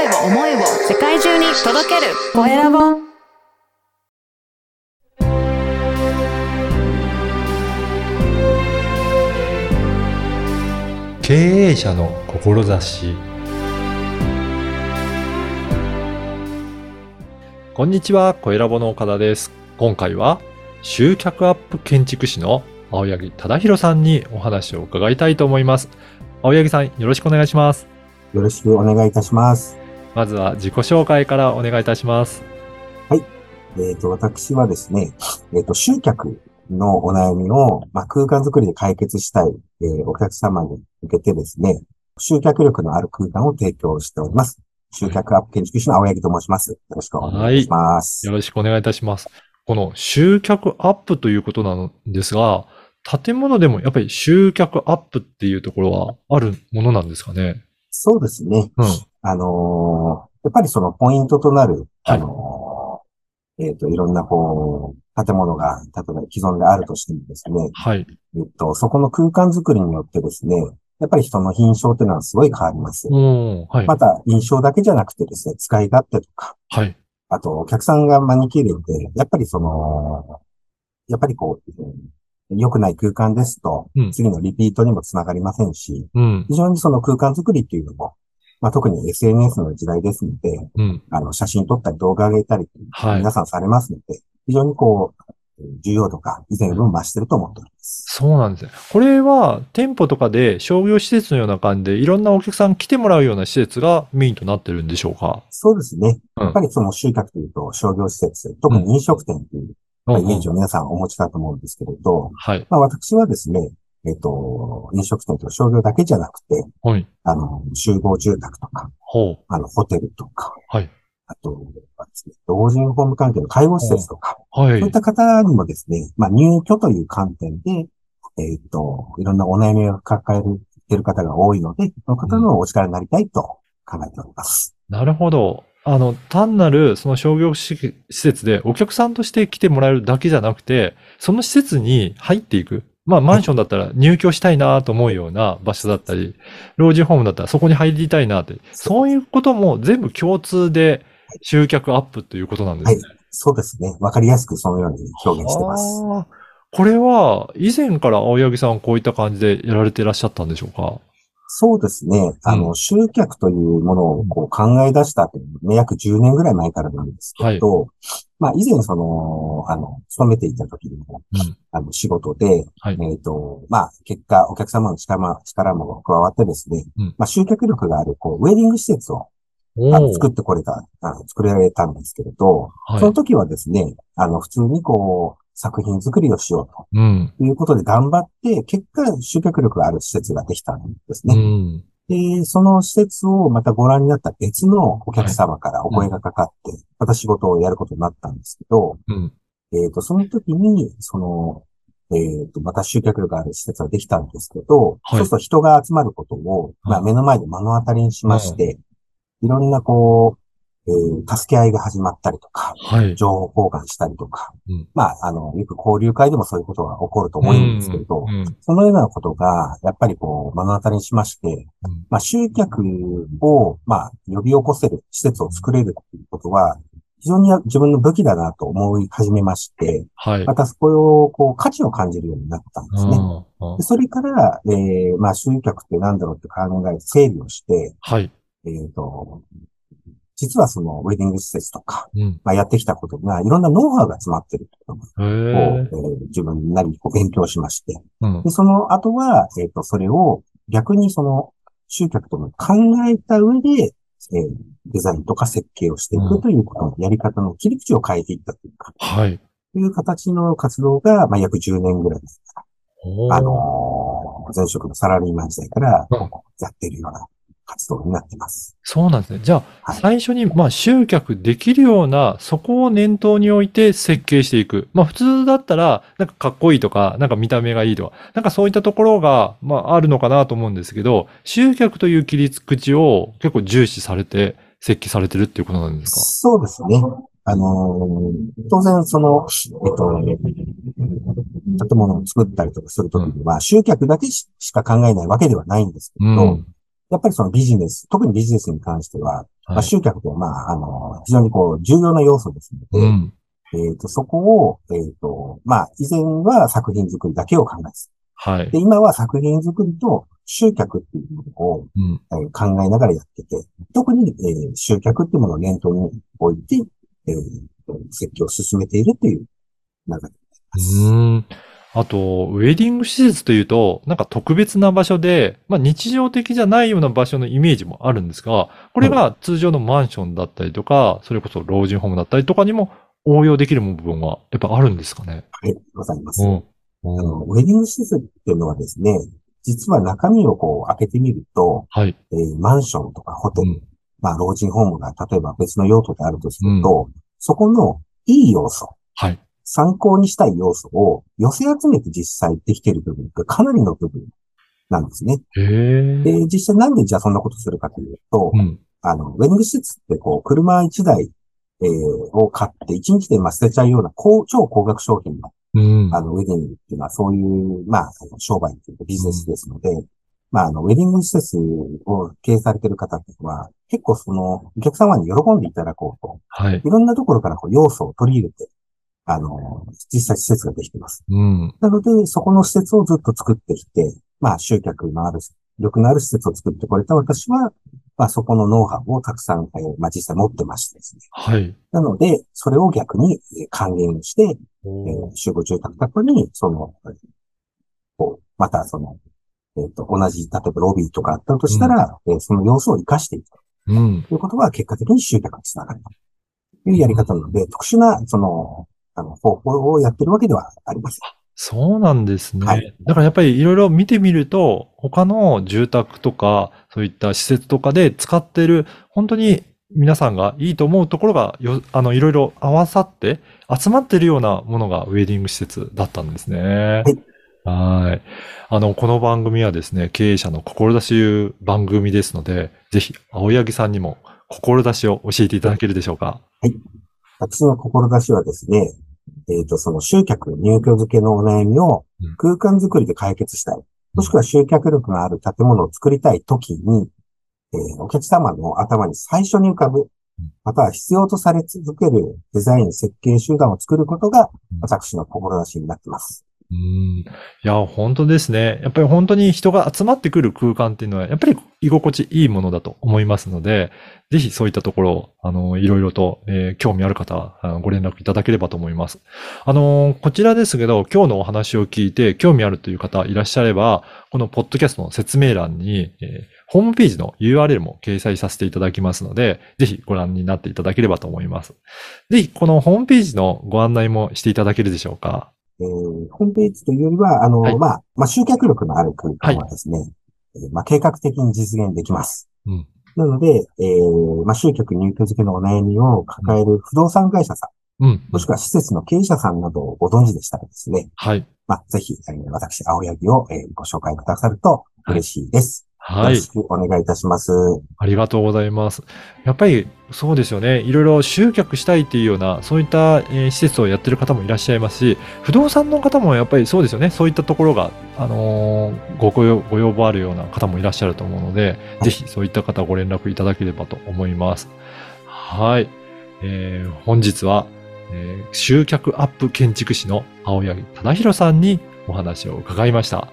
声を、思いを世界中に届けるコエラボ経営者の志こんにちは、小ラボの岡田です。今回は集客アップ建築士の青柳忠弘さんにお話を伺いたいと思います。青柳さん、よろしくお願いします。よろしくお願いいたします。まずは自己紹介からお願いいたします。えっ、と、私はですね、えっ、と、集客のお悩みを、まあ、空間づくりで解決したい、えーお客様に向けてですね、集客力のある空間を提供しております。集客アップ建築士の青柳と申します。よろしくお願いします。よろしくお願いいたします。この集客アップということなんですが、建物でもやっぱり集客アップっていうところはあるものなんですかね？そうですね。うん。あのーやっぱりそのポイントとなる、はいあのーえっ、と、いろんなこう、建物が、例えば既存であるとしてもですね、はい。えっと、そこの空間づくりによってですね、やっぱり人の印象っていうのはすごい変わります。はい。また、印象だけじゃなくてですね、使い勝手とか、はい。あと、お客さんが招き入れて、やっぱりその、やっぱりこう、良くない空間ですとうん、次のリピートにもつながりませんし、うん。非常にその空間づくりっていうのも、まあ、特に SNS の時代ですので、うん。あの、写真撮ったり動画上げたり、はい皆さんされますので、非常にこう、重要度が以前よりも増してると思っております。そうなんですね。これは店舗とかで商業施設のような感じでいろんなお客さん来てもらうような施設がメインとなってるんでしょうか？そうですね。うんやっぱりその集客というと商業施設、特に飲食店というまあイメージを皆さんお持ちだと思うんですけれど、はい。まあ私はですね、えっ、と、飲食店とか商業だけじゃなくて、はい。あの、集合住宅とか、ほう。あの、ホテルとか、はい。あとはですね、老人ホーム関係の介護施設とか、はい。そういった方にもですね、まあ入居という観点で、えっ、と、いろんなお悩みを抱えている方が多いので、その方のお力になりたいと考えております。なるほど。あの、単なるその商業施施設でお客さんとして来てもらえるだけじゃなくて、その施設に入っていく。まあ、マンションだったら入居したいなと思うような場所だったり、老人ホームだったらそこに入りたいなって、そういうことも全部共通で集客アップということなんですね。そうですね。わかりやすくそのように表現してます。これは、以前から青柳さんこういった感じでやられていらっしゃったんでしょうか？そうですね。あの、集客というものをこう考え出したというのは、約10年ぐらい前からなんですけど、まあ以前その、あの、勤めていた時にも、うん。あの、仕事で、はい。えっ、と、まあ結果、お客様の力も力も加わってですね、うん。まあ集客力がある、こう、ウェディング施設をあの作ってこれた、あの作られたんですけれど、はい。その時はですね、あの、普通にこう、作品作りをしよううん。ということで頑張って、結果、集客力がある施設ができたんですね。うん。で、その施設をまたご覧になった別のお客様からお声がかかって、また仕事をやることになったんですけど、うん。えっ、と、その時に、その、えっ、と、また集客力がある施設ができたんですけど、はいそうすると人が集まることを、まあ、はい目の前で目の当たりにしまして、いろんなこう、えー助け合いが始まったりとか、はい。情報交換したりとか、うんまあ、あの、よく交流会でもそういうことが起こると思うんですけれど、うんうんそのようなことが、やっぱりこう、目の当たりにしまして、うんまあ、集客を、まあ、呼び起こせる施設を作れるということは、非常に自分の武器だなと思い始めまして、はい。またそこを、こう、価値を感じるようになったんですね。うんでそれから、えー、まあ、集客って何だろうって考えて整理をして、はい。えっ、と、実はそのウェディング施設とか、うん。まあ、やってきたことが、いろんなノウハウが詰まってるとこを、ええ。ー自分なりにこう勉強しまして、うん。で、その後は、えっ、と、それを逆にその集客とも考えた上で、えーデザインとか設計をしていうんくということのやり方の切り口を変えていったというか、はい。という形の活動が、まあ、約10年ぐらいですから、あのー前職のサラリーマン時代からうんやっているような活動になってます。そうなんですね。じゃあ、はい最初に、まあ、集客できるような、そこを念頭に置いて設計していく。まあ、普通だったら、なんかかっこいいとか、なんか見た目がいいとか、なんかそういったところが、まあ、あるのかなと思うんですけど、集客という切り口を結構重視されて、設計されてるっていうことなんですか？そうですね。あのー当然その、えっと、建物を作ったりとかするときには、集客だけししか考えないわけではないんですけれど、うん。やっぱりそのビジネス、特にビジネスに関しては、まあ、はい。集客って、まあ、あの、非常にこう、重要な要素ですので、うん。えっ、と、そこを、えっ、と、まあ、以前は作品作りだけを考えてはいで、。今は作品作りと集客っていうものを、うん。えー考えながらやってて、特に、えー集客っていうものを念頭に置いて、えー設計を進めているという流れになります。うん。あと、ウェディング施設というと、なんか特別な場所で、まあ日常的じゃないような場所のイメージもあるんですが、これが通常のマンションだったりとか、それこそ老人ホームだったりとかにも応用できる部分はやっぱあるんですかね？はい、ございます。うん。あの、ウェディング施設っていうのはですね、実は中身をこう開けてみると、はい。えーマンションとかホテル、うん。まあ老人ホームが例えば別の用途であるとすると、そこのいい要素、はい。参考にしたい要素を寄せ集めて実際できている部分がかなりの部分なんですね。で、実際なんでじゃあそんなことするかというと、うん。あの、ウェディング施設ってこう、車1台、えーを買って1日でまあ捨てちゃうような高超高額商品のうん。あの、ウェディングっていうのはそういう、まあ、商売っていうかビジネスですので、まあ、あの、ウェディング施設を経営されている方っていうのは、結構その、お客様に喜んでいただこうと、はい。いろんなところからこう要素を取り入れて、あの、実際施設ができています。うん。なので、そこの施設をずっと作ってきて、まあ、集客のある、力のある施設を作ってこれた私は、まあ、そこのノウハウをたくさん、えーまあ、実際持ってましてですね。はい。なので、それを逆にえー還元をして、えー集合住宅宅に、その、こう、またその、えっ、と、同じ、例えばロビーとかあったとしたら、えーその要素を活かしていくうん。ということは、結果的に集客につながるというやり方なので、特殊な、その、方法をやってるわけではありません。そうなんですね。はいだからやっぱりいろいろ見てみると、他の住宅とか、そういった施設とかで使ってる、本当に皆さんがいいと思うところがよ、あの、いろいろ合わさって、集まってるようなものがウェディング施設だったんですね。はい。あの、この番組はですね、経営者の志という番組ですので、ぜひ、青柳さんにも志を教えていただけるでしょうか。私の志はですね、えっ、と、その集客、入居付けのお悩みをうん空間づくりで解決したい。もしくは集客力のある建物を作りたいときに、えーお客様の頭に最初に浮かぶ、または必要とされ続けるデザイン設計集団を作ることがうん私の志になっています。うん。いや、本当ですね。やっぱり本当に人が集まってくる空間っていうのは、やっぱり居心地いいものだと思いますので、ぜひそういったところを、あの、いろいろと、えー興味ある方、あのご連絡いただければと思います。あの、こちらですけど、今日のお話を聞いて興味あるという方いらっしゃれば、このポッドキャストの説明欄に、えーホームページの URL も掲載させていただきますので、ぜひご覧になっていただければと思います。ぜひ、このホームページのご案内もしていただけるでしょうか？えーホームページというよりは、あの、はいまあ、まあ、集客力のある空間はですね、えーまあ、計画的に実現できます。うんなので、えーまあ、集客入居付けのお悩みを抱える不動産会社さん、うん。もしくは施設の経営者さんなどをご存知でしたらですね、はい。まあ、ぜひ、えー私、青柳を、えーご紹介くださると嬉しいです。はいよろ。しくお願いいたします。ありがとうございます。やっぱりそうですよね。いろいろ集客したいっていうような、そういった、えー施設をやってる方もいらっしゃいますし、不動産の方もやっぱりそうですよね。そういったところが、あのーごご要ご要望あるような方もいらっしゃると思うので、いぜひそういった方ご連絡いただければと思います。はい。えー本日は、えー集客アップ建築士の青柳忠弘さんにお話を伺いました。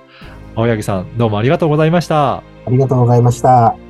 青柳さん、どうもありがとうございました。ありがとうございました。